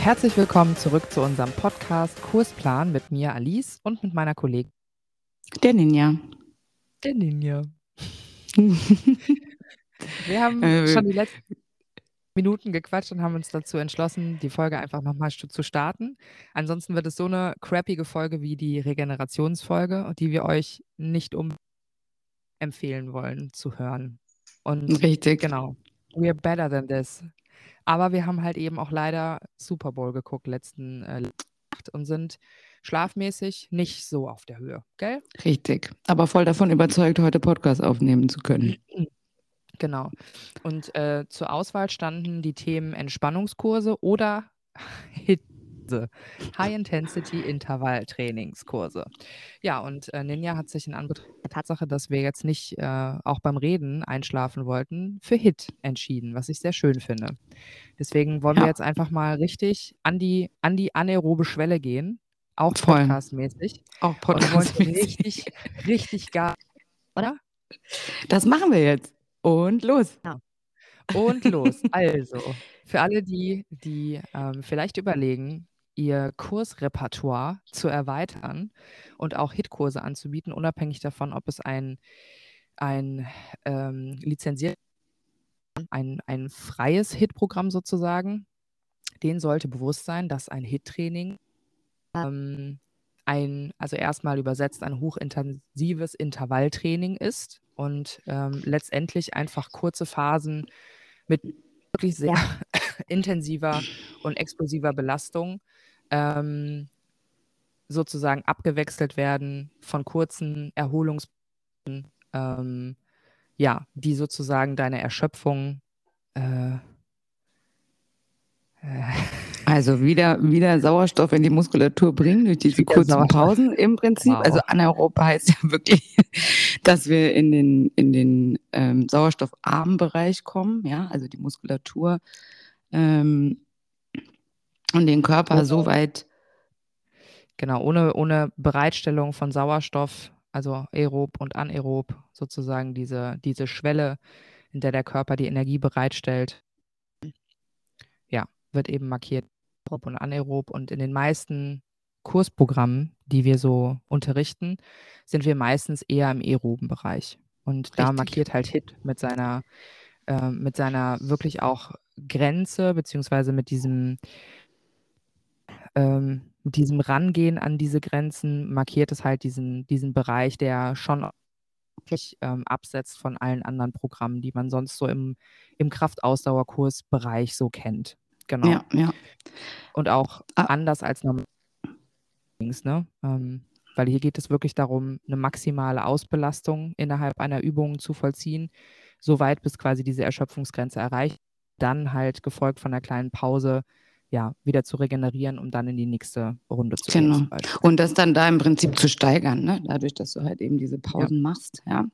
Herzlich willkommen zurück zu unserem Podcast Kursplan mit mir Alice und mit meiner Kollegin Der Ninja. der Ninja. Wir haben Äh, schon die letzten Minuten gequatscht und haben uns dazu entschlossen, die Folge einfach nochmal zu starten. Ansonsten wird es so eine crappige Folge wie die Regenerationsfolge, die wir euch nicht um empfehlen wollen zu hören. Und Richtig. genau, we're better than this. Aber wir haben halt eben auch leider Super Bowl geguckt letzten äh, Nacht und sind schlafmäßig nicht so auf der Höhe, gell? Richtig. Aber voll davon überzeugt, heute Podcast aufnehmen zu können. Genau. Und äh, zur Auswahl standen die Themen Entspannungskurse oder HITse, High-Intensity-Intervall-Trainingskurse. Ja, und äh, Ninja hat sich in Anbetracht der Tatsache, dass wir jetzt nicht äh, auch beim Reden einschlafen wollten, für HIT entschieden, was ich sehr schön finde. Deswegen wollen wir Ja. jetzt einfach mal richtig an die, an die anaerobe Schwelle gehen, auch Voll. podcastmäßig. Auch Und wollen Podcast. richtig, richtig gar, oder? Das machen wir jetzt. Und los. Und los. Also, für alle, die, die ähm, vielleicht überlegen, ihr Kursrepertoire zu erweitern und auch Hitkurse anzubieten, unabhängig davon, ob es ein, ein ähm, lizenziert, ein, ein freies Hitprogramm sozusagen, denen sollte bewusst sein, dass ein Hit-Training ähm, ein, also erstmal übersetzt, ein hochintensives Intervalltraining ist und ähm, letztendlich einfach kurze Phasen mit wirklich sehr intensiver und explosiver Belastung ähm, sozusagen abgewechselt werden von kurzen Erholungspunkten, ähm, ja, die sozusagen deine Erschöpfung äh, äh, Also wieder, wieder Sauerstoff in die Muskulatur bringen durch diese kurzen Sauerstoff. Pausen im Prinzip. Wow. Also anaerob heißt ja wirklich, dass wir in den, in den ähm, sauerstoffarmen Bereich kommen, ja, also die Muskulatur ähm, und den Körper Ohne- so weit Genau, ohne, ohne Bereitstellung von Sauerstoff, also aerob und anaerob, sozusagen diese, diese Schwelle, in der der Körper die Energie bereitstellt, ja, wird eben markiert, aerob und anaerob. Und in den meisten Kursprogrammen, die wir so unterrichten, sind wir meistens eher im aeroben Bereich. Und da Richtig. markiert halt HIT mit seiner, äh, mit seiner wirklich auch Grenze, beziehungsweise mit diesem ähm, mit diesem Rangehen an diese Grenzen markiert es halt diesen, diesen Bereich, der schon wirklich ähm, absetzt von allen anderen Programmen, die man sonst so im, im Kraftausdauerkursbereich so kennt. Genau. ja, ja. Und auch Ah. anders als normal. Ne? Ähm, weil hier geht es wirklich darum, eine maximale Ausbelastung innerhalb einer Übung zu vollziehen, soweit bis quasi diese Erschöpfungsgrenze erreicht, dann halt gefolgt von einer kleinen Pause, ja, wieder zu regenerieren, um dann in die nächste Runde zu gehen. Genau. zum Beispiel. Und das dann da im Prinzip zu steigern, ne? dadurch, dass du halt eben diese Pausen machst, ja,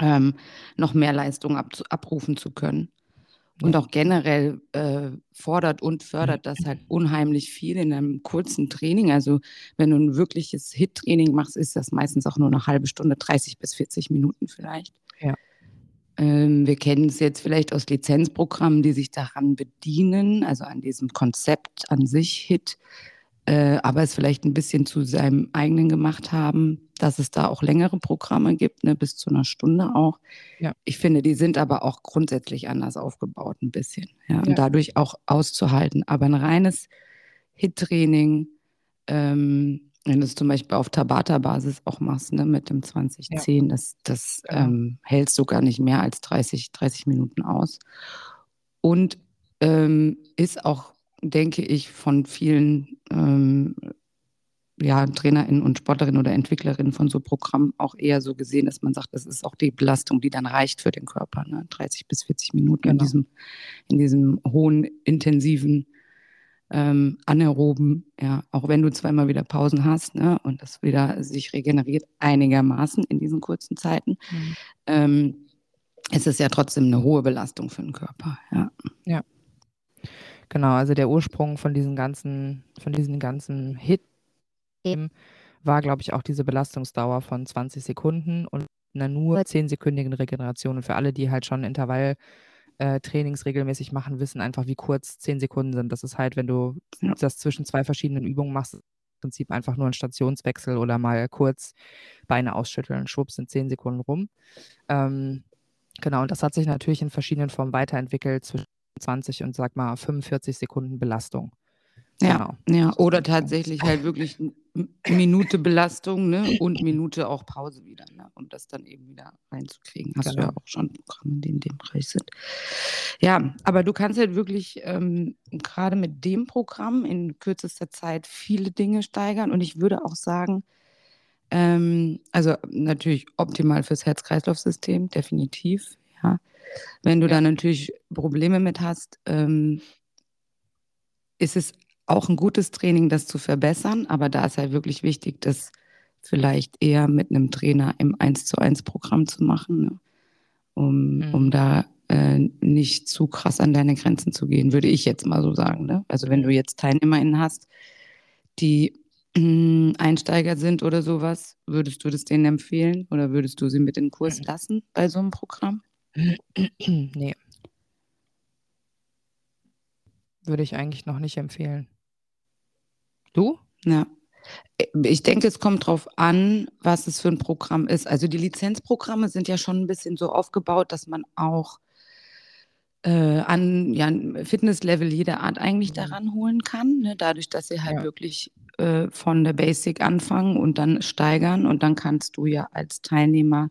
ähm, noch mehr Leistung ab, abrufen zu können. Und Ja. auch generell äh, fordert und fördert das halt unheimlich viel in einem kurzen Training. Also wenn du ein wirkliches Hit-Training machst, ist das meistens auch nur eine halbe Stunde, 30 bis 40 Minuten vielleicht. Ja. Ähm, wir kennen es jetzt vielleicht aus Lizenzprogrammen, die sich daran bedienen, also an diesem Konzept an sich Hit, äh, aber es vielleicht ein bisschen zu seinem eigenen gemacht haben, dass es da auch längere Programme gibt, ne, bis zu einer Stunde auch. Ja. Ich finde, die sind aber auch grundsätzlich anders aufgebaut, ein bisschen. Ja, Ja. Und dadurch auch auszuhalten. Aber ein reines Hit-Training, ähm, wenn du es zum Beispiel auf Tabata-Basis auch machst, ne, mit dem 2010, das, das Genau. ähm, hältst du gar nicht mehr als 30, 30 Minuten aus. Und ähm, ist auch, denke ich, von vielen ähm, ja, TrainerInnen und Sportlerinnen oder Entwicklerinnen von so Programmen auch eher so gesehen, dass man sagt, das ist auch die Belastung, die dann reicht für den Körper. Ne? 30 bis 40 Minuten in, Genau. diesem, in diesem hohen, intensiven, ähm, anaeroben, ja, auch wenn du zweimal wieder Pausen hast ne? und das wieder sich regeneriert einigermaßen in diesen kurzen Zeiten, Mhm. ähm, ist es ja trotzdem eine hohe Belastung für den Körper. Ja. Genau, also der Ursprung von diesen ganzen, von diesen ganzen Hit war, glaube ich, auch diese Belastungsdauer von 20 Sekunden und einer nur 10-sekündigen Regeneration. Und für alle, die halt schon Intervall äh, Trainings regelmäßig machen, wissen einfach, wie kurz zehn Sekunden sind. Das ist halt, wenn du ja. das zwischen zwei verschiedenen Übungen machst, im Prinzip einfach nur ein Stationswechsel oder mal kurz Beine ausschütteln. Schwupps sind zehn Sekunden rum. Ähm, genau, und das hat sich natürlich in verschiedenen Formen weiterentwickelt zwischen 20 und sag mal 45 Sekunden Belastung. Ja, genau. ja, oder tatsächlich halt wirklich Minute Belastung ne? und Minute auch Pause wieder. Ne? Und das dann eben wieder reinzukriegen. Hast genau. du ja genau. auch schon Programme, die in dem Bereich sind. Ja, aber du kannst halt wirklich ähm, gerade mit dem Programm in kürzester Zeit viele Dinge steigern. Und ich würde auch sagen, ähm, also natürlich optimal fürs Herz-Kreislauf-System, definitiv. Ja. Wenn du da natürlich Probleme mit hast, ähm, ist es auch ein gutes Training, das zu verbessern, aber da ist halt wirklich wichtig, das vielleicht eher mit einem Trainer im 1 zu 1 Programm zu machen, ne? um, mhm. um da äh, nicht zu krass an deine Grenzen zu gehen, würde ich jetzt mal so sagen. Ne? Also wenn du jetzt TeilnehmerInnen hast, die äh, Einsteiger sind oder sowas, würdest du das denen empfehlen oder würdest du sie mit in den Kurs mhm. lassen bei so einem Programm? nee. Würde ich eigentlich noch nicht empfehlen. Du? Ja. Ich denke, es kommt darauf an, was es für ein Programm ist. Also die Lizenzprogramme sind ja schon ein bisschen so aufgebaut, dass man auch äh, an ja, Fitnesslevel jeder Art eigentlich mhm. daran holen kann. Ne? Dadurch, dass sie halt ja. wirklich äh, von der Basic anfangen und dann steigern. Und dann kannst du ja als Teilnehmer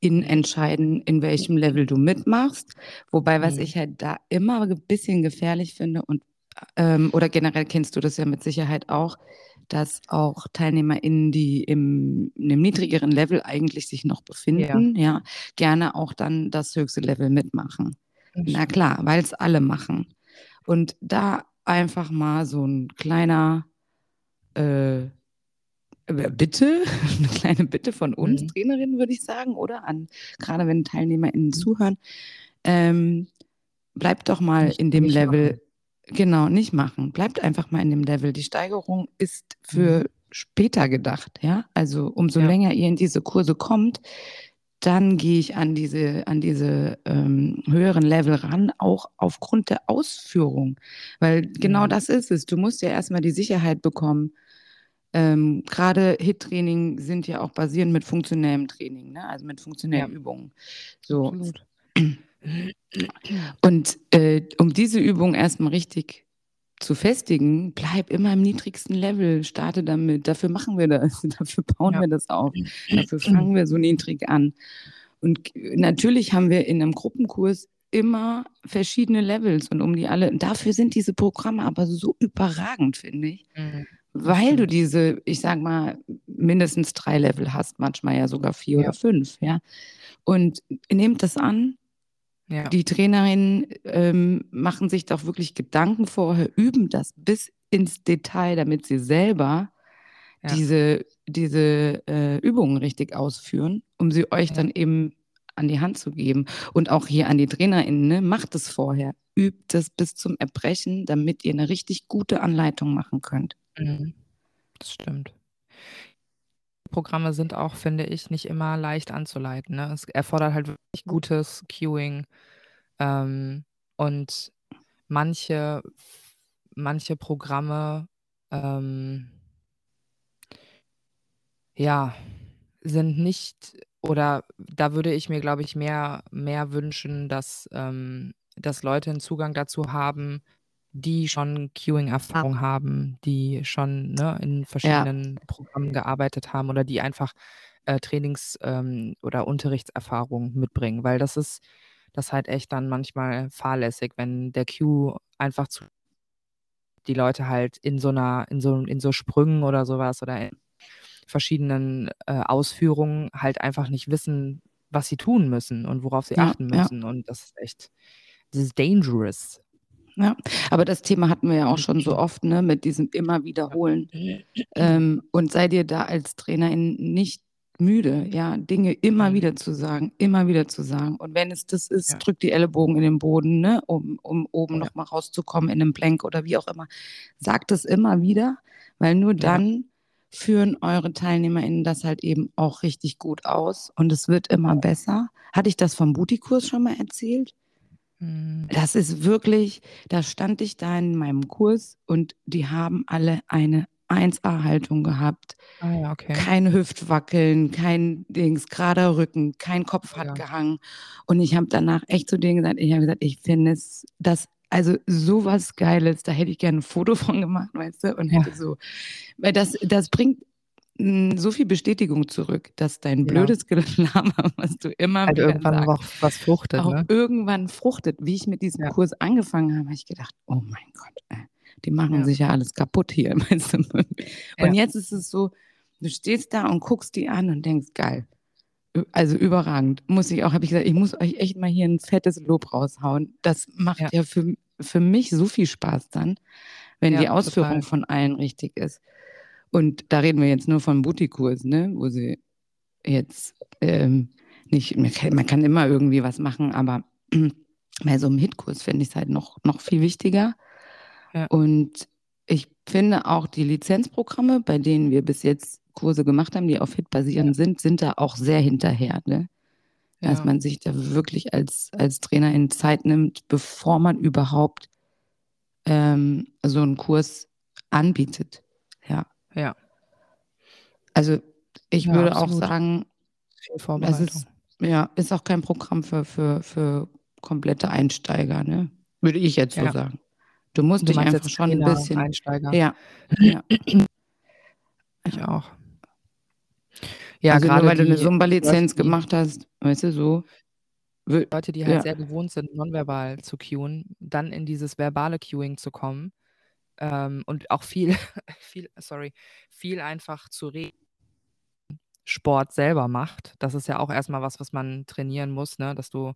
in entscheiden, in welchem Level du mitmachst. Wobei, was mhm. ich halt da immer ein bisschen gefährlich finde und ähm, oder generell kennst du das ja mit Sicherheit auch, dass auch TeilnehmerInnen, die im, in einem niedrigeren Level eigentlich sich noch befinden, ja, ja gerne auch dann das höchste Level mitmachen. Na klar, weil es alle machen. Und da einfach mal so ein kleiner äh, Bitte, eine kleine Bitte von uns mhm. Trainerinnen, würde ich sagen, oder? An, gerade wenn TeilnehmerInnen mhm. zuhören. Ähm, bleibt doch mal nicht, in dem Level, machen. Genau, nicht machen. Bleibt einfach mal in dem Level. Die Steigerung ist für mhm. später gedacht, ja. Also umso ja. länger ihr in diese Kurse kommt, dann gehe ich an diese, an diese ähm, höheren Level ran, auch aufgrund der Ausführung. Weil genau mhm. das ist es. Du musst ja erstmal die Sicherheit bekommen. Ähm, Gerade HIT-Training sind ja auch basierend mit funktionellem Training, ne? also mit funktionellen ja. Übungen. So. Absolut. Und äh, um diese Übung erstmal richtig zu festigen, bleib immer im niedrigsten Level, starte damit. Dafür machen wir das, dafür bauen ja. wir das auf, dafür fangen wir so niedrig an. Und natürlich haben wir in einem Gruppenkurs immer verschiedene Levels und um die alle, dafür sind diese Programme aber so überragend, finde ich. Mhm. Weil du diese, ich sag mal, mindestens drei Level hast, manchmal ja sogar vier ja. oder fünf, ja. Und nehmt das an, ja. Die Trainerinnen ähm, machen sich doch wirklich Gedanken vorher, üben das bis ins Detail, damit sie selber ja. diese, diese äh, Übungen richtig ausführen, um sie euch ja. dann eben an die Hand zu geben. Und auch hier an die TrainerInnen, ne, macht es vorher. Übt es bis zum Erbrechen, damit ihr eine richtig gute Anleitung machen könnt. Mhm. Das stimmt. Programme sind auch, finde ich, nicht immer leicht anzuleiten. Ne? Es erfordert halt wirklich gutes Queuing. Ähm, und manche, manche Programme, ähm, ja, sind nicht, oder da würde ich mir, glaube ich, mehr, mehr wünschen, dass, ähm, dass Leute einen Zugang dazu haben, die schon Queuing-Erfahrung haben, die schon ne, in verschiedenen Programmen gearbeitet haben oder die einfach äh, Trainings- ähm, oder Unterrichtserfahrung mitbringen, weil das ist das halt echt dann manchmal fahrlässig, wenn der Cue einfach zu die Leute halt in so einer, in so, in so Sprüngen oder sowas oder in verschiedenen äh, Ausführungen halt einfach nicht wissen, was sie tun müssen und worauf sie ja, achten müssen. Ja. Und das ist echt, das ist dangerous. Ja, aber das Thema hatten wir ja auch schon so oft, ne, mit diesem immer wiederholen. Ähm, und sei dir da als Trainerin nicht müde, ja, Dinge immer mhm. wieder zu sagen, immer wieder zu sagen. Und wenn es das ist, ja. drückt die Ellenbogen in den Boden, ne, um, um oben ja. nochmal rauszukommen in einem Plank oder wie auch immer. Sagt es immer wieder, weil nur dann ja. führen eure TeilnehmerInnen das halt eben auch richtig gut aus und es wird immer besser. Hatte ich das vom Booty-Kurs schon mal erzählt? Mhm. Das ist wirklich, da stand ich da in meinem Kurs und die haben alle eine 1A-Haltung gehabt. Ah ja, okay. Kein Hüftwackeln, kein Dings, gerader Rücken, kein Kopf hat ja. gehangen. Und ich habe danach echt zu denen gesagt, ich habe gesagt, ich finde es das also sowas Geiles, da hätte ich gerne ein Foto von gemacht, weißt du, und hätte ja. so, weil das, das bringt so viel Bestätigung zurück, dass dein blödes ja. Gelaber, was du immer halt irgendwann sagst, auch was fruchtet, auch ne? irgendwann fruchtet. Wie ich mit diesem ja. Kurs angefangen habe, habe ich gedacht, oh mein Gott, ey, die machen ja. sich ja alles kaputt hier. Weißt du? Und jetzt ist es so, du stehst da und guckst die an und denkst, geil. Also überragend. Muss ich auch, habe ich gesagt, ich muss euch echt mal hier ein fettes Lob raushauen. Das macht ja, für, für mich so viel Spaß dann, wenn die Ausführung total. von allen richtig ist. Und da reden wir jetzt nur von Booty-Kurs, ne? wo sie jetzt ähm, nicht, man kann, man kann, immer irgendwie was machen, aber bei so einem Hitkurs finde ich es halt noch, noch viel wichtiger. Ja. Und ich finde auch die Lizenzprogramme, bei denen wir bis jetzt Kurse gemacht haben, die auf Hit basieren ja. sind, sind da auch sehr hinterher. Ne? Ja. Dass man sich da wirklich als, als Trainer in Zeit nimmt, bevor man überhaupt ähm, so einen Kurs anbietet. Ja. Also ich ja, würde absolut. auch sagen, es ist, ja, ist auch kein Programm für, für, für komplette Einsteiger, ne? Würde ich jetzt so ja. sagen. Du musst du dich einfach schon ein bisschen. Einsteiger. Ja. ja. Ich auch. Ja, also gerade nur, weil du eine Sumba-Lizenz gemacht hast, weißt du, so. Leute, die halt ja. sehr gewohnt sind, nonverbal zu cueen, dann in dieses verbale Cueing zu kommen, ähm, und auch viel, viel, sorry, viel einfach zu reden. Sport selber macht. Das ist ja auch erstmal was, was man trainieren muss, ne? dass du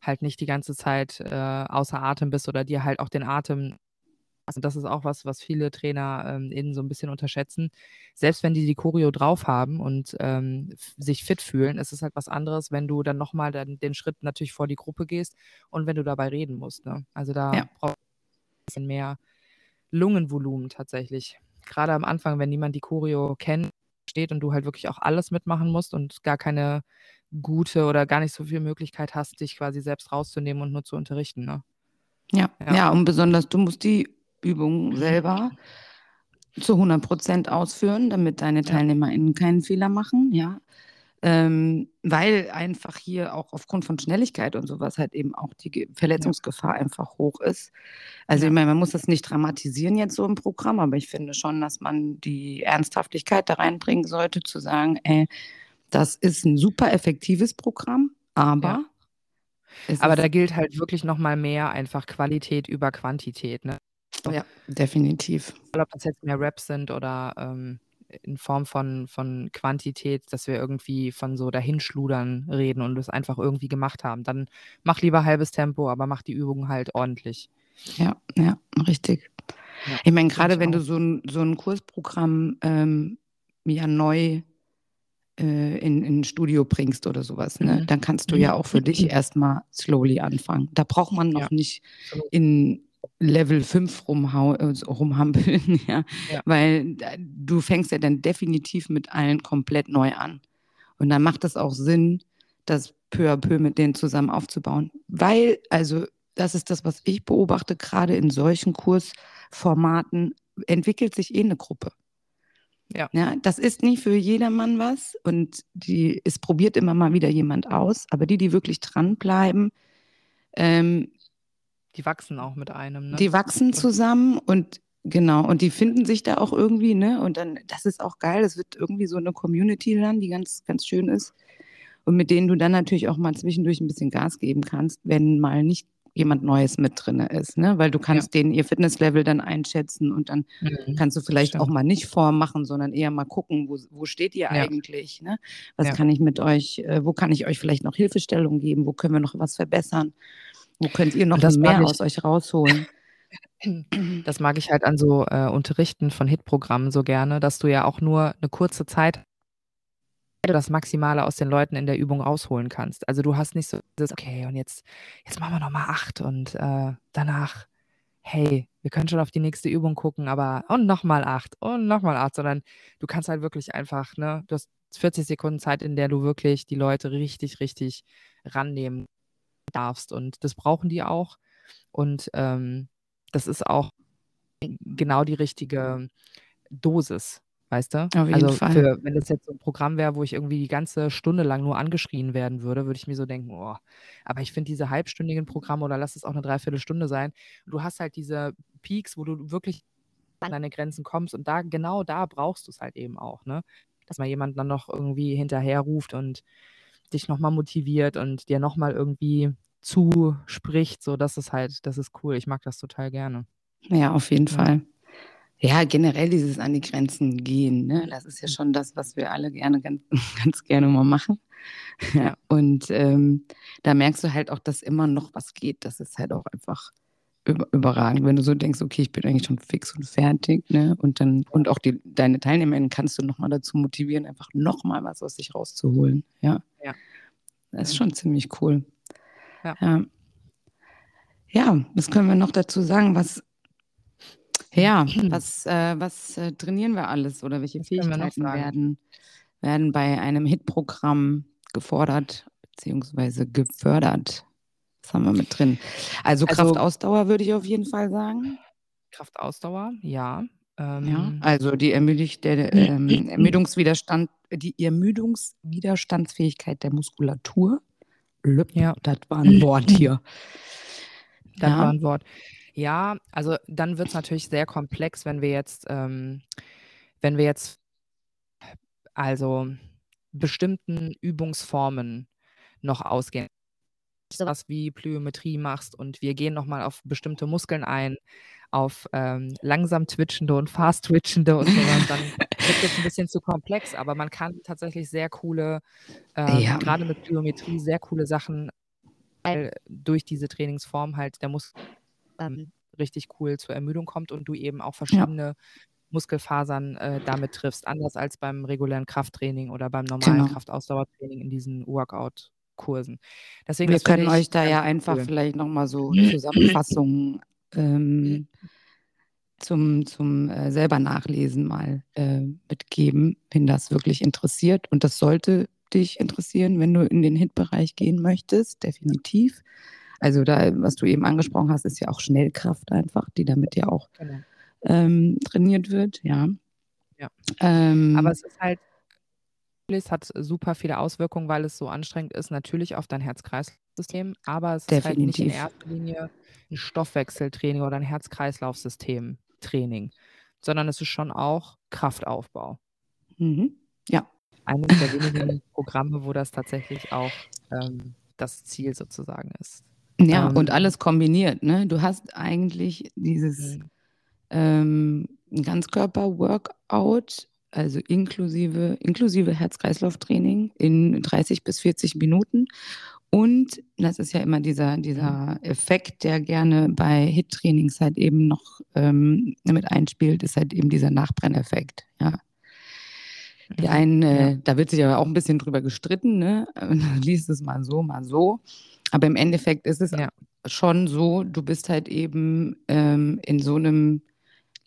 halt nicht die ganze Zeit äh, außer Atem bist oder dir halt auch den Atem. Also das ist auch was, was viele Trainer ähm, innen so ein bisschen unterschätzen. Selbst wenn die die Choreo drauf haben und ähm, sich fit fühlen, ist es halt was anderes, wenn du dann nochmal den, den Schritt natürlich vor die Gruppe gehst und wenn du dabei reden musst. Ne? Also da ja. brauchst du ein bisschen mehr Lungenvolumen tatsächlich. Gerade am Anfang, wenn niemand die Choreo kennt, steht und du halt wirklich auch alles mitmachen musst und gar keine gute oder gar nicht so viel Möglichkeit hast, dich quasi selbst rauszunehmen und nur zu unterrichten. Ne? Ja, ja, ja, und besonders du musst die Übung selber zu 100 Prozent ausführen, damit deine TeilnehmerInnen keinen Fehler machen, ja ähm, weil einfach hier auch aufgrund von Schnelligkeit und sowas halt eben auch die Verletzungsgefahr ja. einfach hoch ist. Also ja. ich meine, man muss das nicht dramatisieren jetzt so im Programm, aber ich finde schon, dass man die Ernsthaftigkeit da reinbringen sollte, zu sagen, ey, das ist ein super effektives Programm, aber ja. Aber da gilt halt wirklich nochmal mehr einfach Qualität über Quantität. Ne? Ja, definitiv. Ob das jetzt mehr Raps sind oder ähm, in Form von, von Quantität, dass wir irgendwie von so dahinschludern reden und es einfach irgendwie gemacht haben. Dann mach lieber halbes Tempo, aber mach die Übung halt ordentlich. Ja, ja, richtig. Ja, ich meine, gerade wenn auch. du so ein, so ein Kursprogramm ähm, ja neu äh, in, in ein Studio bringst oder sowas, ne? Mhm. dann kannst du ja auch für dich erstmal slowly anfangen. Da braucht man noch ja. nicht in Level 5 rumhau äh, rumhampeln, ja? ja. Weil du fängst ja dann definitiv mit allen komplett neu an. Und dann macht es auch Sinn, das peu à peu mit denen zusammen aufzubauen. Weil, also, das ist das, was ich beobachte, gerade in solchen Kursformaten entwickelt sich eh eine Gruppe. Ja. ja. Das ist nicht für jedermann was und die, es probiert immer mal wieder jemand aus, aber die, die wirklich dranbleiben, ähm, die wachsen auch mit einem. Ne? Die wachsen zusammen und genau, und die finden sich da auch irgendwie, ne? Und dann, das ist auch geil, das wird irgendwie so eine Community dann, die ganz, ganz schön ist. Und mit denen du dann natürlich auch mal zwischendurch ein bisschen Gas geben kannst, wenn mal nicht jemand Neues mit drin ist, ne? Weil du kannst ja. denen ihr Fitnesslevel dann einschätzen und dann mhm. kannst du vielleicht Stimmt. auch mal nicht vormachen, sondern eher mal gucken, wo, wo steht ihr ja. eigentlich, ne? Was ja. kann ich mit euch, äh, wo kann ich euch vielleicht noch Hilfestellung geben, wo können wir noch was verbessern? Wo könnt ihr noch mehr aus euch rausholen? Das mag ich halt an so äh, Unterrichten von Hitprogrammen so gerne, dass du ja auch nur eine kurze Zeit das Maximale aus den Leuten in der Übung rausholen kannst. Also du hast nicht so das, okay, und jetzt, jetzt machen wir nochmal acht und äh, danach, hey, wir können schon auf die nächste Übung gucken, aber und nochmal acht und nochmal acht, sondern du kannst halt wirklich einfach, ne, du hast 40 Sekunden Zeit, in der du wirklich die Leute richtig, richtig rannehmen darfst. Und das brauchen die auch. Und ähm, das ist auch genau die richtige Dosis, weißt du? Auf jeden also Fall. Für, wenn das jetzt so ein Programm wäre, wo ich irgendwie die ganze Stunde lang nur angeschrien werden würde, würde ich mir so denken, oh, aber ich finde diese halbstündigen Programme oder lass es auch eine Dreiviertelstunde sein, du hast halt diese Peaks, wo du wirklich an deine Grenzen kommst und da, genau da brauchst du es halt eben auch, ne? Dass mal jemand dann noch irgendwie hinterher ruft und dich nochmal motiviert und dir nochmal irgendwie zuspricht, so das ist halt, das ist cool. Ich mag das total gerne. Ja, auf jeden ja. Fall. Ja, generell dieses an die Grenzen gehen, ne? das ist ja schon das, was wir alle gerne, ganz, ganz gerne mal machen. Ja. Und ähm, da merkst du halt auch, dass immer noch was geht. Das ist halt auch einfach überragend, wenn du so denkst, okay, ich bin eigentlich schon fix und fertig, ne? Und dann, und auch die, deine Teilnehmerinnen kannst du nochmal dazu motivieren, einfach nochmal was aus sich rauszuholen. Ja. ja. Das ist schon ziemlich cool. Ja. ja. Ja, was können wir noch dazu sagen? Was, ja, was, äh, was äh, trainieren wir alles oder welche Fähigkeiten werden, werden bei einem Hit-Programm gefordert bzw. gefördert? Was haben wir mit drin? Also, also Kraftausdauer würde ich auf jeden Fall sagen. Kraftausdauer, ja. Ähm, ja, also die Ermüdung, der, ähm, Ermüdungswiderstand, die Ermüdungswiderstandsfähigkeit der Muskulatur. Lüpp, ja. Das war ein Wort hier. Das ja. war ein Wort. Ja, also dann wird es natürlich sehr komplex, wenn wir jetzt, ähm, wenn wir jetzt also bestimmten Übungsformen noch ausgehen sowas wie Plyometrie machst und wir gehen nochmal auf bestimmte Muskeln ein, auf ähm, langsam twitchende und fast twitchende und sowas, dann wird es ein bisschen zu komplex, aber man kann tatsächlich sehr coole, ähm, ja. gerade mit Plyometrie, sehr coole Sachen weil durch diese Trainingsform halt der Muskel ähm, richtig cool zur Ermüdung kommt und du eben auch verschiedene ja. Muskelfasern äh, damit triffst, anders als beim regulären Krafttraining oder beim normalen genau. Kraftausdauertraining in diesen Workout Kursen. Deswegen, Wir können euch da ja einfach cool. vielleicht nochmal so Zusammenfassungen ähm, zum, zum äh, selber nachlesen mal äh, mitgeben, wenn das wirklich interessiert. Und das sollte dich interessieren, wenn du in den Hit-Bereich gehen möchtest, definitiv. Also da, was du eben angesprochen hast, ist ja auch Schnellkraft einfach, die damit ja auch genau. ähm, trainiert wird, ja. Ja. Ähm, Aber es ist halt es hat super viele Auswirkungen, weil es so anstrengend ist, natürlich auf dein Herz-Kreislauf-System, aber es ist halt nicht in erster Linie ein Stoffwechseltraining oder ein Herz-Kreislauf-System-Training, sondern es ist schon auch Kraftaufbau. Mhm. Ja. Eines der wenigen Programme, wo das tatsächlich auch ähm, das Ziel sozusagen ist. Ja, ähm, und alles kombiniert. Ne? Du hast eigentlich dieses mhm. ähm, Ganzkörper-Workout also inklusive, inklusive Herz-Kreislauf-Training in 30 bis 40 Minuten. Und das ist ja immer dieser, dieser Effekt, der gerne bei HIT-Trainings halt eben noch ähm, mit einspielt, ist halt eben dieser Nachbrenneffekt. Ja. Die mhm. einen, äh, da wird sich aber auch ein bisschen drüber gestritten, ne? liest es mal so, mal so. Aber im Endeffekt ist es ja. schon so, du bist halt eben ähm, in so einem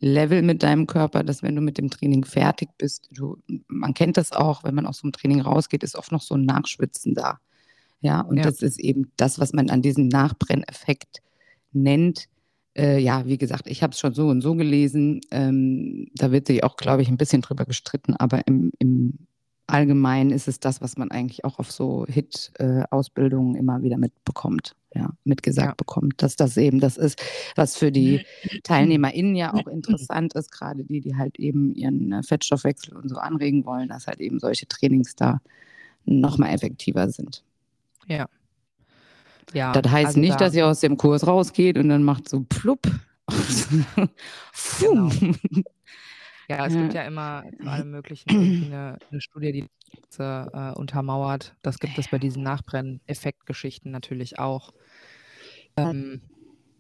Level mit deinem Körper, dass wenn du mit dem Training fertig bist, du, man kennt das auch, wenn man aus so einem Training rausgeht, ist oft noch so ein Nachschwitzen da. Ja, und ja. das ist eben das, was man an diesem Nachbrenneffekt nennt. Äh, ja, wie gesagt, ich habe es schon so und so gelesen. Ähm, da wird sich auch, glaube ich, ein bisschen drüber gestritten, aber im, im allgemein ist es das, was man eigentlich auch auf so Hit-Ausbildungen immer wieder mitbekommt, ja, mitgesagt ja. bekommt, dass das eben das ist, was für die TeilnehmerInnen ja auch interessant ist, gerade die, die halt eben ihren äh, Fettstoffwechsel und so anregen wollen, dass halt eben solche Trainings da nochmal effektiver sind. Ja. Ja, das heißt also nicht, da, dass ihr aus dem Kurs rausgeht und dann macht so plupp. genau. Ja, es gibt ja immer zu allem Möglichen eine, eine Studie, die das äh, untermauert. Das gibt es bei diesen Nachbrenneffektgeschichten natürlich auch. Ähm,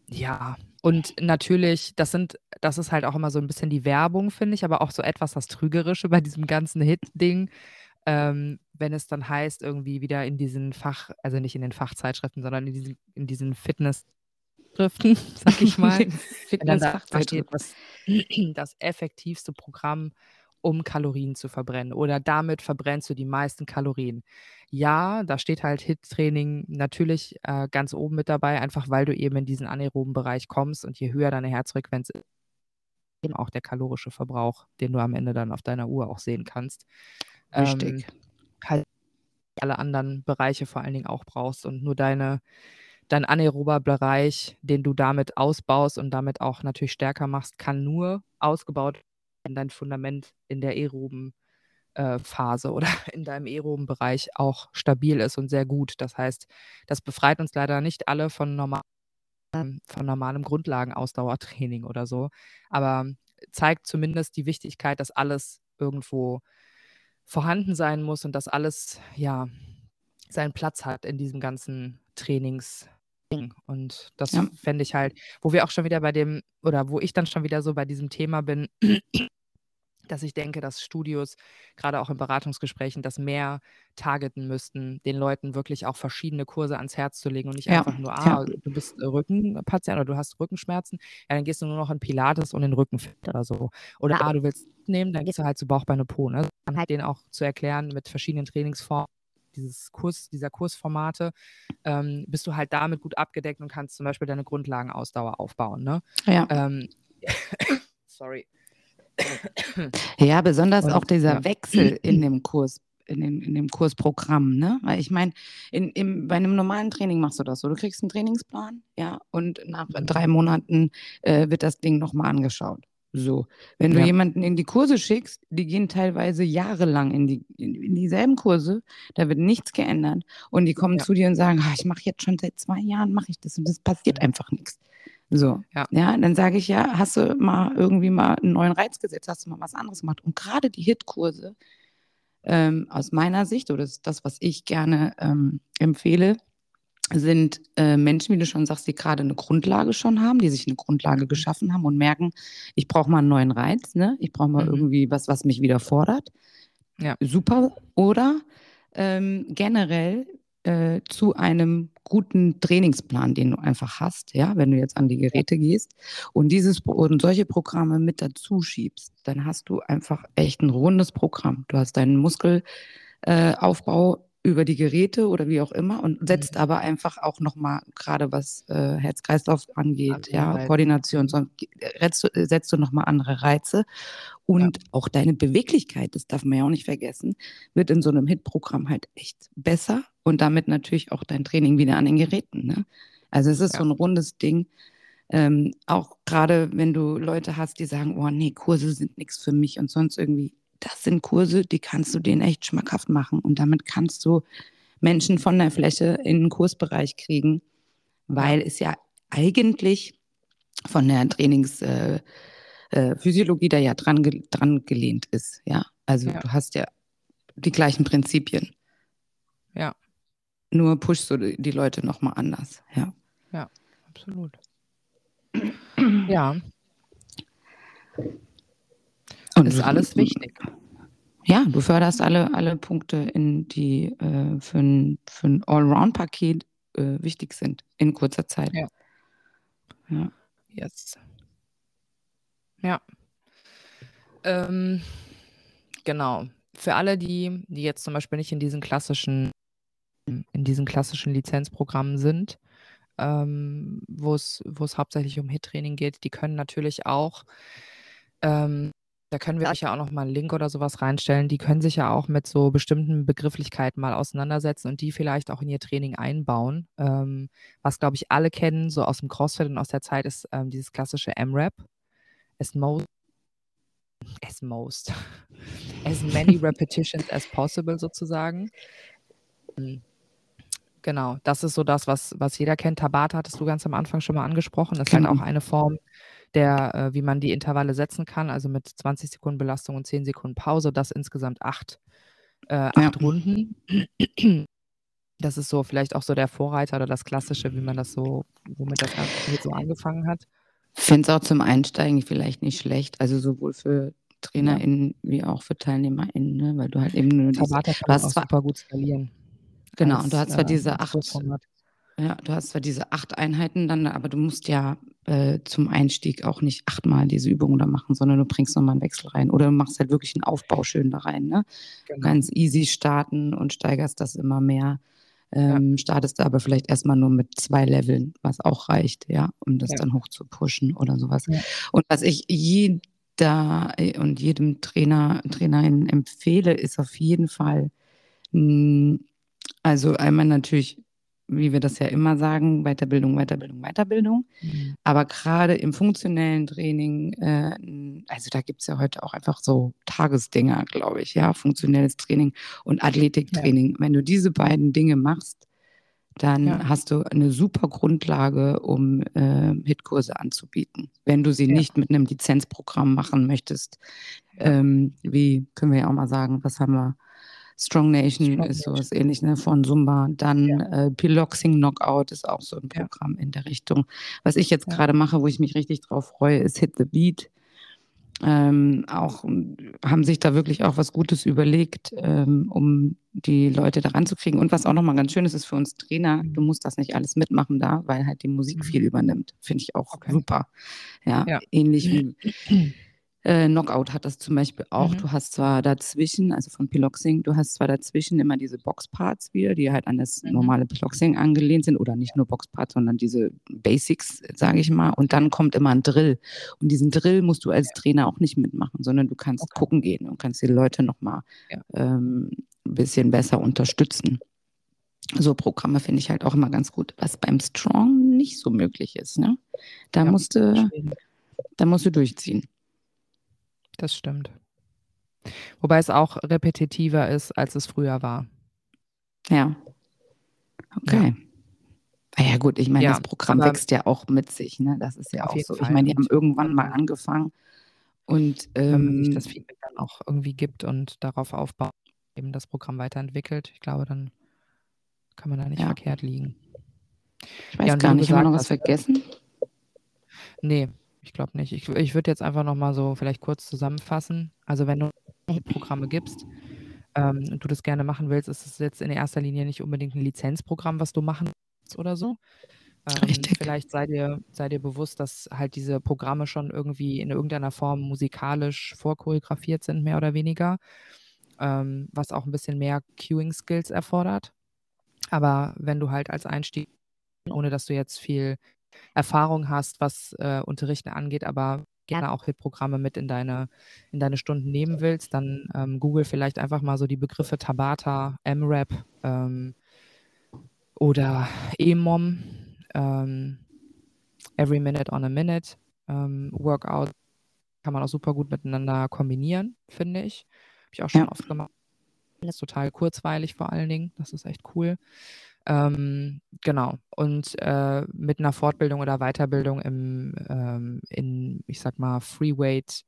ja, und natürlich, das sind, das ist halt auch immer so ein bisschen die Werbung, finde ich, aber auch so etwas das Trügerische bei diesem ganzen Hit-Ding. Ähm, wenn es dann heißt, irgendwie wieder in diesen Fach, also nicht in den Fachzeitschriften, sondern in diesen, in diesen Fitness- Schriften, sag ich mal. Fitness da, da steht, das, das effektivste Programm, um Kalorien zu verbrennen oder damit verbrennst du die meisten Kalorien. Ja, da steht halt HIT-Training natürlich äh, ganz oben mit dabei, einfach weil du eben in diesen anaeroben Bereich kommst und je höher deine Herzfrequenz ist, eben auch der kalorische Verbrauch, den du am Ende dann auf deiner Uhr auch sehen kannst. Richtig. Ähm, halt alle anderen Bereiche vor allen Dingen auch brauchst und nur deine dein anaerober Bereich, den du damit ausbaust und damit auch natürlich stärker machst, kann nur ausgebaut werden dein Fundament in der aeroben äh, Phase oder in deinem aeroben Bereich auch stabil ist und sehr gut. Das heißt, das befreit uns leider nicht alle von, normal, von normalem Grundlagenausdauertraining oder so, aber zeigt zumindest die Wichtigkeit, dass alles irgendwo vorhanden sein muss und dass alles ja seinen Platz hat in diesem ganzen Trainings und das ja. fände ich halt, wo wir auch schon wieder bei dem, oder wo ich dann schon wieder so bei diesem Thema bin, dass ich denke, dass Studios, gerade auch in Beratungsgesprächen, das mehr targeten müssten, den Leuten wirklich auch verschiedene Kurse ans Herz zu legen und nicht ja. einfach nur, ah, ja. du bist Rückenpatient oder du hast Rückenschmerzen, ja, dann gehst du nur noch in Pilates und in Rücken oder so. Oder, ah, du willst nehmen, dann gehst du halt zu Bauch, Beine, Po. Ne? Dann halt denen auch zu erklären mit verschiedenen Trainingsformen, dieses Kurs, dieser Kursformate, ähm, bist du halt damit gut abgedeckt und kannst zum Beispiel deine Grundlagenausdauer aufbauen. Ne? Ja. Ähm, sorry. Ja, besonders und, auch dieser ja. Wechsel in dem Kurs, in dem, in dem Kursprogramm, ne? Weil ich meine, bei einem normalen Training machst du das so. Du kriegst einen Trainingsplan, ja, und nach drei Monaten äh, wird das Ding nochmal angeschaut. So, wenn du jemanden in die Kurse schickst, die gehen teilweise jahrelang in, die, in, dieselben Kurse, da wird nichts geändert und die kommen ja. zu dir und sagen, ich mache jetzt schon seit zwei Jahren, mache ich das und das passiert einfach nichts. So, ja, ja dann sage ich ja, hast du mal irgendwie mal einen neuen Reiz gesetzt, hast du mal was anderes gemacht und gerade die Hitkurse ähm, aus meiner Sicht, oder das ist das, was ich gerne ähm, empfehle, sind äh, Menschen, wie du schon sagst, die gerade eine Grundlage schon haben, die sich eine Grundlage mhm. geschaffen haben und merken, ich brauche mal einen neuen Reiz, ne? ich brauche mal mhm. irgendwie was, was mich wieder fordert. Ja. Super. Oder ähm, generell äh, zu einem guten Trainingsplan, den du einfach hast, ja, wenn du jetzt an die Geräte gehst und dieses und solche Programme mit dazu schiebst, dann hast du einfach echt ein rundes Programm. Du hast deinen Muskelaufbau äh, über die Geräte oder wie auch immer und setzt mhm. aber einfach auch nochmal, gerade was äh, Herz-Kreislauf angeht, ja, Reize. Koordination, so, setzt du, setzt du nochmal andere Reize und ja. auch deine Beweglichkeit, das darf man ja auch nicht vergessen, wird in so einem Hit-Programm halt echt besser und damit natürlich auch dein Training wieder an den Geräten. Ne? Also es ist ja. so ein rundes Ding. Ähm, auch gerade wenn du Leute hast, die sagen, oh nee, Kurse sind nichts für mich und sonst irgendwie das sind Kurse, die kannst du denen echt schmackhaft machen. Und damit kannst du Menschen von der Fläche in den Kursbereich kriegen, weil es ja eigentlich von der Trainingsphysiologie äh, äh, da ja dran, dran gelehnt ist. Ja, also ja. du hast ja die gleichen Prinzipien. Ja. Nur pushst du die Leute nochmal anders. Ja. Ja, absolut. ja. Und ist alles wichtig. Ja, du förderst alle, alle Punkte, in die äh, für ein, für ein Allround-Paket äh, wichtig sind in kurzer Zeit. Ja. Ja. Yes. Ja. Ähm, genau. Für alle, die, die jetzt zum Beispiel nicht in diesen klassischen, in diesen klassischen Lizenzprogrammen sind, ähm, wo es hauptsächlich um Hit-Training geht, die können natürlich auch ähm, da können wir euch ja auch noch mal einen Link oder sowas reinstellen. Die können sich ja auch mit so bestimmten Begrifflichkeiten mal auseinandersetzen und die vielleicht auch in ihr Training einbauen. Ähm, was, glaube ich, alle kennen, so aus dem CrossFit und aus der Zeit, ist ähm, dieses klassische M-Rap. As most, as most, as many repetitions as possible sozusagen. Hm. Genau, das ist so das, was, was jeder kennt. Tabata hattest du ganz am Anfang schon mal angesprochen. Das ist halt genau. auch eine Form der, äh, wie man die Intervalle setzen kann, also mit 20 Sekunden Belastung und 10 Sekunden Pause, das insgesamt acht, äh, acht ja. Runden. Das ist so vielleicht auch so der Vorreiter oder das Klassische, wie man das so, womit das so angefangen hat. Finde es auch zum Einsteigen vielleicht nicht schlecht, also sowohl für TrainerInnen wie auch für TeilnehmerInnen, ne? weil du halt eben nur diese, du hast zwar, super gut skalieren. Genau, als, und du hast zwar äh, diese acht, Ja, du hast zwar diese acht Einheiten dann, aber du musst ja äh, zum Einstieg auch nicht achtmal diese Übungen da machen, sondern du bringst nochmal einen Wechsel rein. Oder du machst halt wirklich einen Aufbau schön da rein. Ne? Genau. Ganz easy starten und steigerst das immer mehr. Ähm, ja. Startest aber vielleicht erstmal nur mit zwei Leveln, was auch reicht, ja, um das ja. dann hoch zu pushen oder sowas. Ja. Und was ich jeder und jedem Trainer, Trainerin empfehle, ist auf jeden Fall, hm, also einmal natürlich wie wir das ja immer sagen, Weiterbildung, Weiterbildung, Weiterbildung. Mhm. Aber gerade im funktionellen Training, äh, also da gibt es ja heute auch einfach so Tagesdinger, glaube ich, ja, funktionelles Training und Athletiktraining. Ja. Wenn du diese beiden Dinge machst, dann ja. hast du eine super Grundlage, um äh, Hitkurse anzubieten. Wenn du sie ja. nicht mit einem Lizenzprogramm machen möchtest, ähm, wie können wir ja auch mal sagen, was haben wir? Strong Nation Strong ist sowas ähnlich ne, von Zumba. Dann ja. äh, Piloxing Knockout ist auch so ein Programm ja. in der Richtung. Was ich jetzt ja. gerade mache, wo ich mich richtig drauf freue, ist Hit the Beat. Ähm, auch haben sich da wirklich auch was Gutes überlegt, ähm, um die Leute daran zu kriegen. Und was auch nochmal ganz schön ist, ist für uns Trainer, du musst das nicht alles mitmachen da, weil halt die Musik mhm. viel übernimmt. Finde ich auch okay. super. Ja, ja. ähnlich wie Äh, Knockout hat das zum Beispiel auch. Mhm. Du hast zwar dazwischen, also von Piloxing, du hast zwar dazwischen immer diese Boxparts wieder, die halt an das mhm. normale Piloxing angelehnt sind oder nicht nur Boxparts, sondern diese Basics, sage ich mal. Und dann kommt immer ein Drill. Und diesen Drill musst du als Trainer auch nicht mitmachen, sondern du kannst okay. gucken gehen und kannst die Leute nochmal ja. ähm, ein bisschen besser unterstützen. So Programme finde ich halt auch immer ganz gut, was beim Strong nicht so möglich ist. Ne? Da, ja, musst du, da musst du durchziehen. Das stimmt. Wobei es auch repetitiver ist, als es früher war. Ja. Okay. Ja, ah ja gut, ich meine, ja, das Programm wächst ja auch mit sich, ne? Das ist ja auch so. Fall. Ich meine, die haben irgendwann mal angefangen und ähm, wenn sich das Feedback dann auch irgendwie gibt und darauf aufbaut, eben das Programm weiterentwickelt, ich glaube, dann kann man da nicht ja. verkehrt liegen. Ich weiß ja, gar nicht, haben wir noch was vergessen? Nee, ich glaube nicht. Ich, ich würde jetzt einfach nochmal so vielleicht kurz zusammenfassen. Also wenn du Programme gibst ähm, und du das gerne machen willst, ist es jetzt in erster Linie nicht unbedingt ein Lizenzprogramm, was du machen willst oder so. Ähm, vielleicht sei dir, sei dir bewusst, dass halt diese Programme schon irgendwie in irgendeiner Form musikalisch vorchoreografiert sind, mehr oder weniger, ähm, was auch ein bisschen mehr Cueing-Skills erfordert. Aber wenn du halt als Einstieg, ohne dass du jetzt viel Erfahrung hast, was äh, Unterrichten angeht, aber gerne auch Hilfprogramme mit in deine, in deine Stunden nehmen willst, dann ähm, google vielleicht einfach mal so die Begriffe Tabata, MRAP ähm, oder EMOM, ähm, Every Minute on a Minute, ähm, Workout kann man auch super gut miteinander kombinieren, finde ich. Habe ich auch schon ja. oft gemacht. Das ist total kurzweilig vor allen Dingen. Das ist echt cool. Ähm, genau. Und äh, mit einer Fortbildung oder Weiterbildung im, ähm, in, ich sag mal, Freeweight,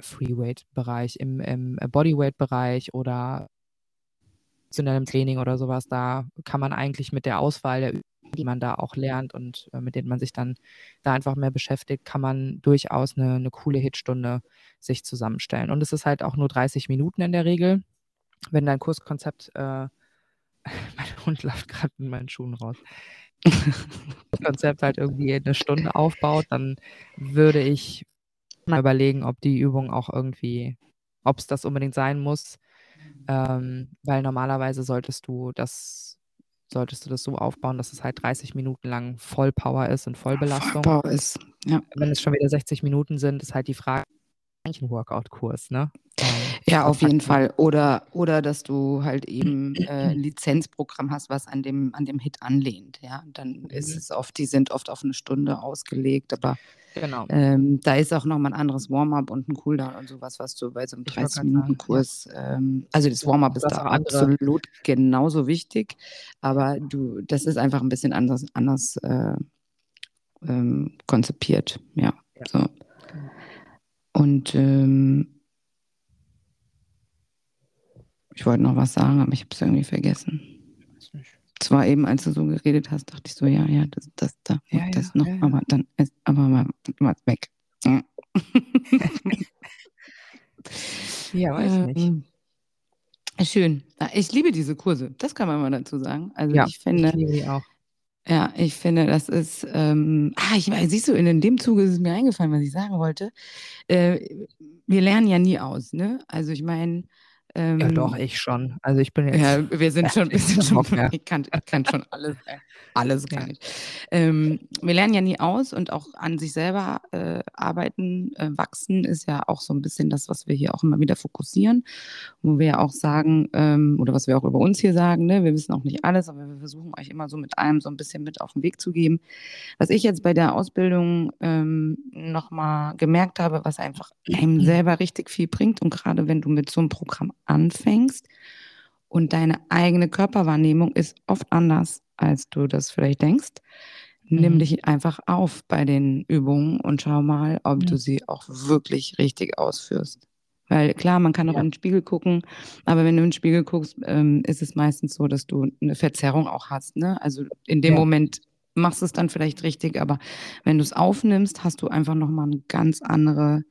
Freeweight-Bereich, im, im Bodyweight-Bereich oder funktionellem Training oder sowas, da kann man eigentlich mit der Auswahl der Übungen, die man da auch lernt und äh, mit denen man sich dann da einfach mehr beschäftigt, kann man durchaus eine, eine coole Hitstunde sich zusammenstellen. Und es ist halt auch nur 30 Minuten in der Regel. Wenn dein Kurskonzept äh, mein Hund läuft gerade in meinen Schuhen raus. das Konzept halt irgendwie eine Stunde aufbaut, dann würde ich mal überlegen, ob die Übung auch irgendwie, ob es das unbedingt sein muss. Ähm, weil normalerweise solltest du das, solltest du das so aufbauen, dass es halt 30 Minuten lang Vollpower ist und Vollbelastung. Vollpower ist, ja. Wenn es schon wieder 60 Minuten sind, ist halt die Frage, eigentlich ein Workout-Kurs, ne? Ja, auf jeden Fall. Oder, oder dass du halt eben äh, ein Lizenzprogramm hast, was an dem, an dem Hit anlehnt. Ja, dann ist mhm. es oft, die sind oft auf eine Stunde ausgelegt, aber genau. ähm, da ist auch nochmal ein anderes Warm-up und ein Cooldown und sowas, was du bei so einem 30-Minuten-Kurs, ja. ähm, also das Warm-up ist da absolut genauso wichtig, aber du, das ist einfach ein bisschen anders, anders äh, ähm, konzipiert. Ja, ja. so. Und ähm, ich wollte noch was sagen, aber ich habe es irgendwie vergessen. Zwar eben, als du so geredet hast, dachte ich so, ja, ja, das, das, da, ja, das ja, noch, ja, aber dann ist, aber mal, mal weg. ja, weiß nicht. Ähm, schön. Ich liebe diese Kurse, das kann man mal dazu sagen. Also ich finde, ich liebe die auch. Ja, ich finde, das ist, ähm, ah, ich siehst du, in dem Zuge ist es mir eingefallen, was ich sagen wollte. Äh, wir lernen ja nie aus, ne? Also ich meine, ja, doch, ähm, ich schon. Also ich bin jetzt. ja, wir sind schon, wir sind schon, ich kann, ich kann schon alles, äh, alles Ja. kann ich. Ähm, wir lernen ja nie aus und auch an sich selber äh, arbeiten, äh, wachsen ist ja auch so ein bisschen das, was wir hier auch immer wieder fokussieren, wo wir ja auch sagen, ähm, oder was wir auch über uns hier sagen, ne, wir wissen auch nicht alles, aber wir versuchen euch immer so mit allem so ein bisschen mit auf den Weg zu geben. Was ich jetzt bei der Ausbildung ähm, nochmal gemerkt habe, was einfach einem selber richtig viel bringt und gerade wenn du mit so einem Programm anfängst und deine eigene Körperwahrnehmung ist oft anders, als du das vielleicht denkst. Nimm Mhm. dich einfach auf bei den Übungen und schau mal, ob Ja. du sie auch wirklich richtig ausführst. Weil klar, man kann auch Ja. in den Spiegel gucken, aber wenn du in den Spiegel guckst, ähm, ist es meistens so, dass du eine Verzerrung auch hast. Ne? Also in dem Ja. Moment machst du es dann vielleicht richtig, aber wenn du es aufnimmst, hast du einfach nochmal einen ganz anderen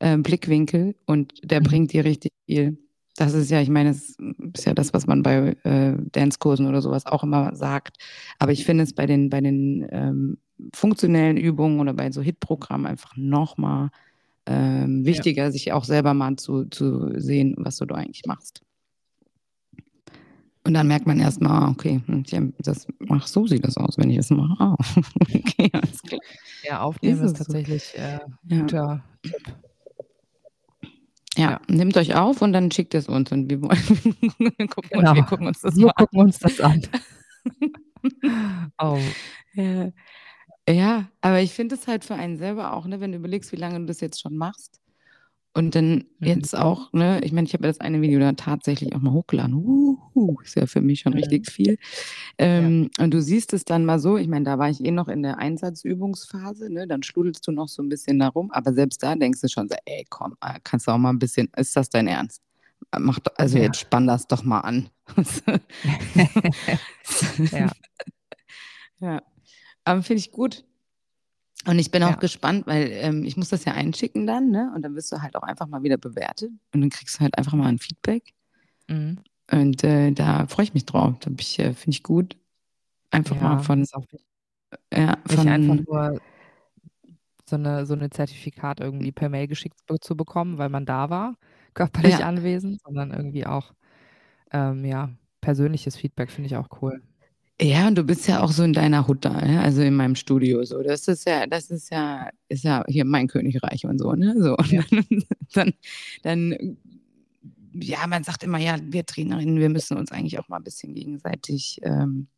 äh, Blickwinkel und der Mhm. bringt dir richtig viel. Das ist ja, ich meine, es ist ja das, was man bei äh, Dancekursen oder sowas auch immer sagt. Aber ich finde es bei den, bei den ähm, funktionellen Übungen oder bei so Hit-Programmen einfach nochmal ähm, Ja. wichtiger, sich auch selber mal zu, zu sehen, was du da eigentlich machst. Und dann merkt man erstmal, okay, hm, ja, das, ach, so sieht das aus, wenn ich das mache. Ah, okay, alles klar. Ja, aufnehmen Ist ist es so. tatsächlich äh, Ja. guter Tipp. Ja, Ja. nehmt euch auf und dann schickt es uns und wir, gucken, Genau. und wir gucken uns das Wir an. gucken uns das an. Oh, Ja, ja aber ich finde es halt für einen selber auch, ne, wenn du überlegst, wie lange du das jetzt schon machst. Und dann Mhm. jetzt auch, ne, ich meine, ich habe ja das eine Video da tatsächlich auch mal hochgeladen. Uhu, ist ja für mich schon richtig viel. Ähm, Und du siehst es dann mal so, ich meine, da war ich eh noch in der Einsatzübungsphase, ne, dann schludelst du noch so ein bisschen da rum, aber selbst da denkst du schon so, ey, komm, äh, kannst du auch mal ein bisschen, ist das dein Ernst? Äh, Mach doch, also Ja. jetzt spann das doch mal an. Ja. Ja, aber finde ich gut. Und ich bin auch Ja. gespannt, weil ähm, ich muss das ja einschicken dann, ne? Und dann wirst du halt auch einfach mal wieder bewertet und dann kriegst du halt einfach mal ein Feedback. Mhm. Und äh, da freue ich mich drauf. Da ich, äh, finde ich gut. Einfach mal Ja, von, auch wichtig. ja, Nicht einfach von, nur so eine, so eine Zertifikat irgendwie per Mail geschickt zu bekommen, weil man da war, körperlich Ja. anwesend, sondern irgendwie auch ähm, ja, persönliches Feedback finde ich auch cool. Ja, und du bist ja auch so in deiner Hut da, ne? also in meinem Studio so. Das ist ja, das ist ja, ist ja hier mein Königreich und so, ne? So. Und Ja. dann, dann, ja, man sagt immer, ja, wir Trainerinnen, wir müssen uns eigentlich auch mal ein bisschen gegenseitig ähm,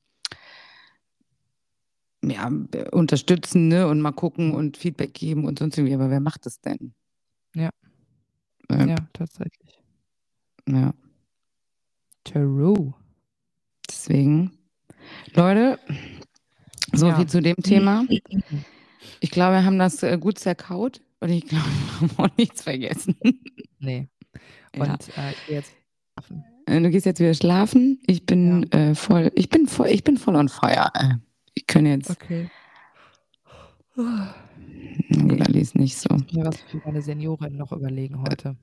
ja, unterstützen ne? und mal gucken und Feedback geben und sonst irgendwie. Aber wer macht das denn? Ja. Ähm, Ja, tatsächlich. ja. True. Deswegen, Leute, so Ja. viel zu dem Thema. Ich glaube, wir haben das äh, gut zerkaut und ich glaube, wir haben auch nichts vergessen. Nee. Ja. Und äh, ich gehe jetzt schlafen. Äh, Du gehst jetzt wieder schlafen. Ich bin äh, voll, ich bin voll, ich bin voll on fire. Äh, Ich kann jetzt, Okay. Ali ist nicht so. Mir was für meine Seniorin noch überlegen heute.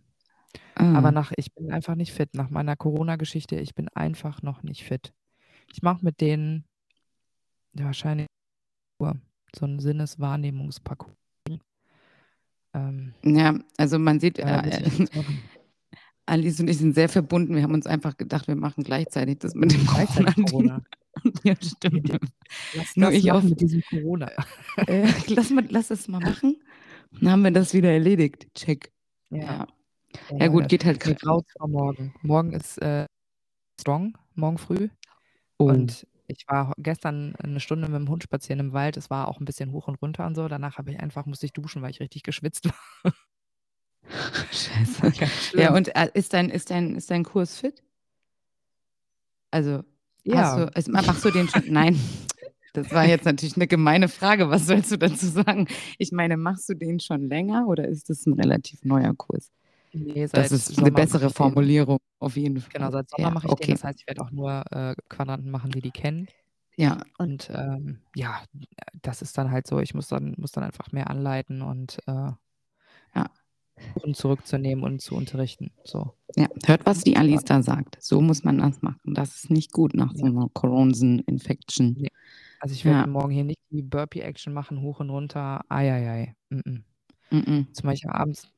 Ah, Aber nach, ich bin einfach nicht fit. Nach meiner Corona-Geschichte, ich bin einfach noch nicht fit. Ich mache mit denen ja, wahrscheinlich so einen Sinneswahrnehmungsparcours. Ähm, ja, also man sieht, ja, äh. Alice und ich sind sehr verbunden. Wir haben uns einfach gedacht, wir machen gleichzeitig das mit dem Gleichzeitig Corona. Corona. ja, stimmt. Lass Nur ich auf- mit diesem Corona. Äh, lass, mal, lass es mal machen. Dann haben wir das wieder erledigt. Check. Ja, ja gut, geht halt graut vor morgen. Morgen ist äh, Strong, morgen früh. Oh. Und ich war ganz eine Stunde mit dem Hund spazieren im Wald. Es war auch ein bisschen hoch und runter und so. Danach habe ich einfach, musste ich duschen, weil ich richtig geschwitzt war. Scheiße. Ja, und äh, ist, dein, ist, dein, ist dein Kurs fit? Also, ja. du, also, machst du den schon? Nein, das war jetzt natürlich eine gemeine Frage. Was sollst du dazu sagen? Ich meine, machst du den schon länger oder ist das ein relativ neuer Kurs? nee, Das ist eine bessere. Formulierung, auf jeden Fall. Genau, seit Sommer ja, mache ich okay. den. Das heißt, ich werde auch nur äh, Quadranten machen, die die kennen. Ja, Und ähm, ja, das ist dann halt so, ich muss dann, muss dann einfach mehr anleiten und äh, Ja. und zurückzunehmen und zu unterrichten. So. ja, hört, was die Alice da sagt. So muss man das machen. Das ist nicht gut nach so einer Coronsen-Infection. Nee. Also ich werde Ja. morgen hier nicht die Burpee-Action machen, hoch und runter. Eieiei. Mm -mm. Mhm. Zumal ich ja abends.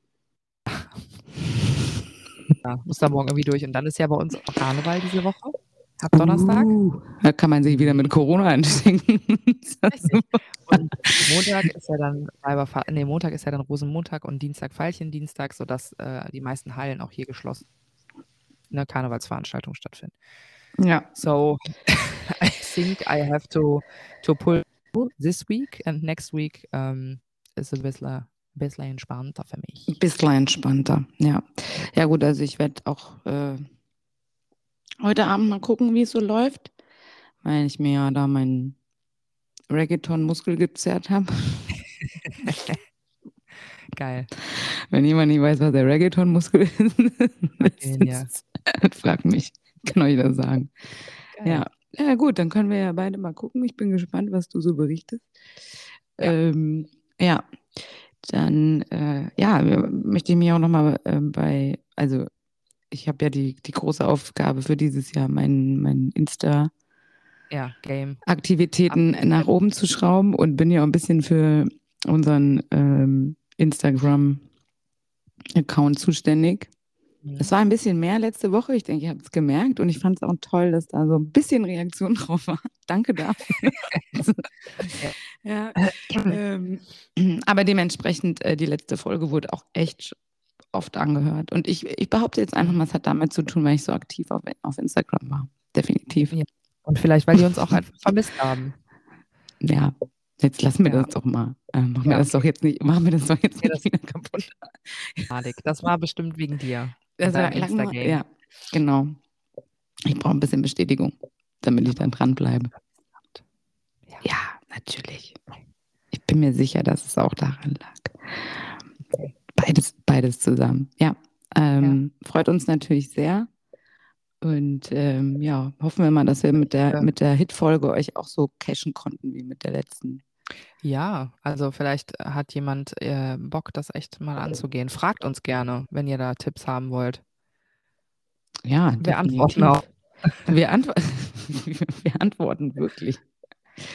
Ja, muss da morgen irgendwie durch. Und dann ist ja bei uns auch Karneval diese Woche. Ab Donnerstag. Uh, da kann man sich wieder mit Corona. Richtig. Und Montag ist ja dann nee, Montag ist ja dann Rosenmontag und Dienstag Veilchendienstag, sodass äh, die meisten Hallen auch hier geschlossen eine Karnevalsveranstaltung stattfinden. ja. So I think I have to to pull this week and next week um, ist ein bisschen, entspannter für mich. Ein bisschen entspannter, ja. Ja gut, also ich werde auch äh, heute Abend mal gucken, wie es so läuft, weil ich mir ja da meinen Reggaeton-Muskel gezerrt habe. Geil. Wenn jemand nicht weiß, was der Reggaeton-Muskel ist, Den, ja. fragt mich. Kann euch das sagen. Geil. Ja. ja, gut, dann können wir ja beide mal gucken. Ich bin gespannt, was du so berichtest. Ja. Ähm, ja, dann äh, ja, möchte ich mich auch nochmal äh, bei, also ich habe ja die, die große Aufgabe für dieses Jahr, meinen mein Insta-Aktivitäten Ja, Game. nach oben zu schrauben und bin ja auch ein bisschen für unseren ähm, Instagram-Account zuständig. Es war ein bisschen mehr letzte Woche. Ich denke, ihr habt es gemerkt. Und ich fand es auch toll, dass da so ein bisschen Reaktion drauf war. Danke dafür. ja, ähm, aber dementsprechend, äh, die letzte Folge wurde auch echt oft angehört. Und ich, ich behaupte jetzt einfach mal, es hat damit zu tun, weil ich so aktiv auf, auf Instagram war. Definitiv. Ja. Und vielleicht, weil die uns auch einfach vermisst haben. Ja, jetzt lassen wir Ja. das doch mal. Äh, machen wir Ja, das doch jetzt nicht, machen wir das doch jetzt Ja, nicht wieder kaputt. Madik, das war bestimmt wegen dir. Das war Dein lang mal, Insta-Game. ja, genau. Ich brauche ein bisschen Bestätigung, damit ich dann dranbleibe. Ja. Ja, natürlich. Ich bin mir sicher, dass es auch daran lag. Beides, beides zusammen. Ja, ähm, freut uns natürlich sehr. Und ähm, ja, hoffen wir mal, dass wir mit der, Ja. mit der Hit-Folge euch auch so cashen konnten wie mit der letzten. Ja, also vielleicht hat jemand äh, Bock, das echt mal anzugehen. Fragt uns gerne, wenn ihr da Tipps haben wollt. Ja, Wir antworten auch. Wir, antw wir antworten wirklich.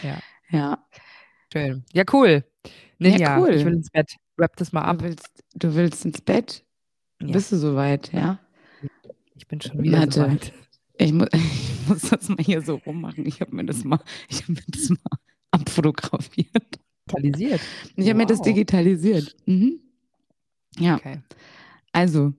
Ja. Ja. Schön. Ja, cool. Ninja, cool. ich will ins Bett. Wrap das mal Du ab. willst, du willst ins Bett? Ja. Bist du soweit, ja? Ich bin schon wieder Warte. soweit. Ich, mu ich muss das mal hier so rummachen. Ich habe mir das mal, ich habe mir das mal abfotografiert. Digitalisiert. Ich habe mir das Wow. digitalisiert. Mhm. Ja, Okay. also,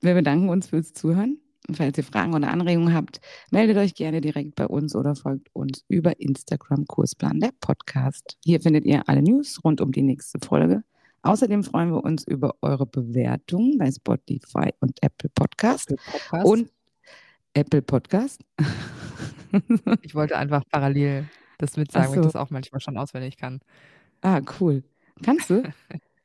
wir bedanken uns fürs Zuhören. Und falls ihr Fragen oder Anregungen habt, meldet euch gerne direkt bei uns oder folgt uns über Instagram Kursplan der Podcast. Hier findet ihr alle News rund um die nächste Folge. Außerdem freuen wir uns über eure Bewertungen bei Spotify und Apple Podcast Für Podcast. und Apple Podcast. ich wollte einfach parallel das mitsagen, Ach weil ich so. das auch manchmal schon auswendig kann. ah, cool. Kannst du?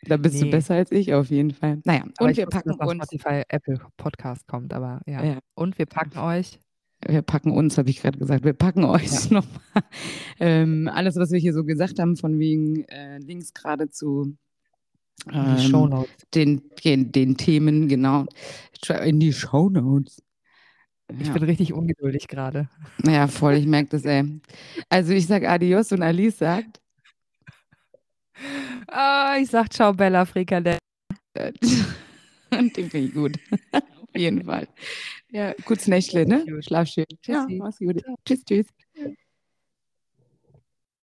Da bist du Nee. besser als ich auf jeden Fall. Naja, Aber und ich wir wusste, packen dass nach uns, Spotify Apple Podcast kommt, aber ja. Ja. Und wir packen euch. wir packen uns, habe ich gerade gesagt, wir packen euch nochmal ähm, alles, was wir hier so gesagt haben, von wegen äh, Links gerade zu in ähm, den, den, den Themen, genau, in die Shownotes. Ich Ja. bin richtig ungeduldig gerade. ja, voll, ich merke das, ey. Also ich sag Adios und Alice sagt, Ah, ich sag Ciao, Bella Frikadelle. den finde ich gut. Auf jeden Fall. Ja, gutes Nächtle, ne? Schlaf schön. Ja, Tschüssi. mach's gut. Tschüss, tschüss.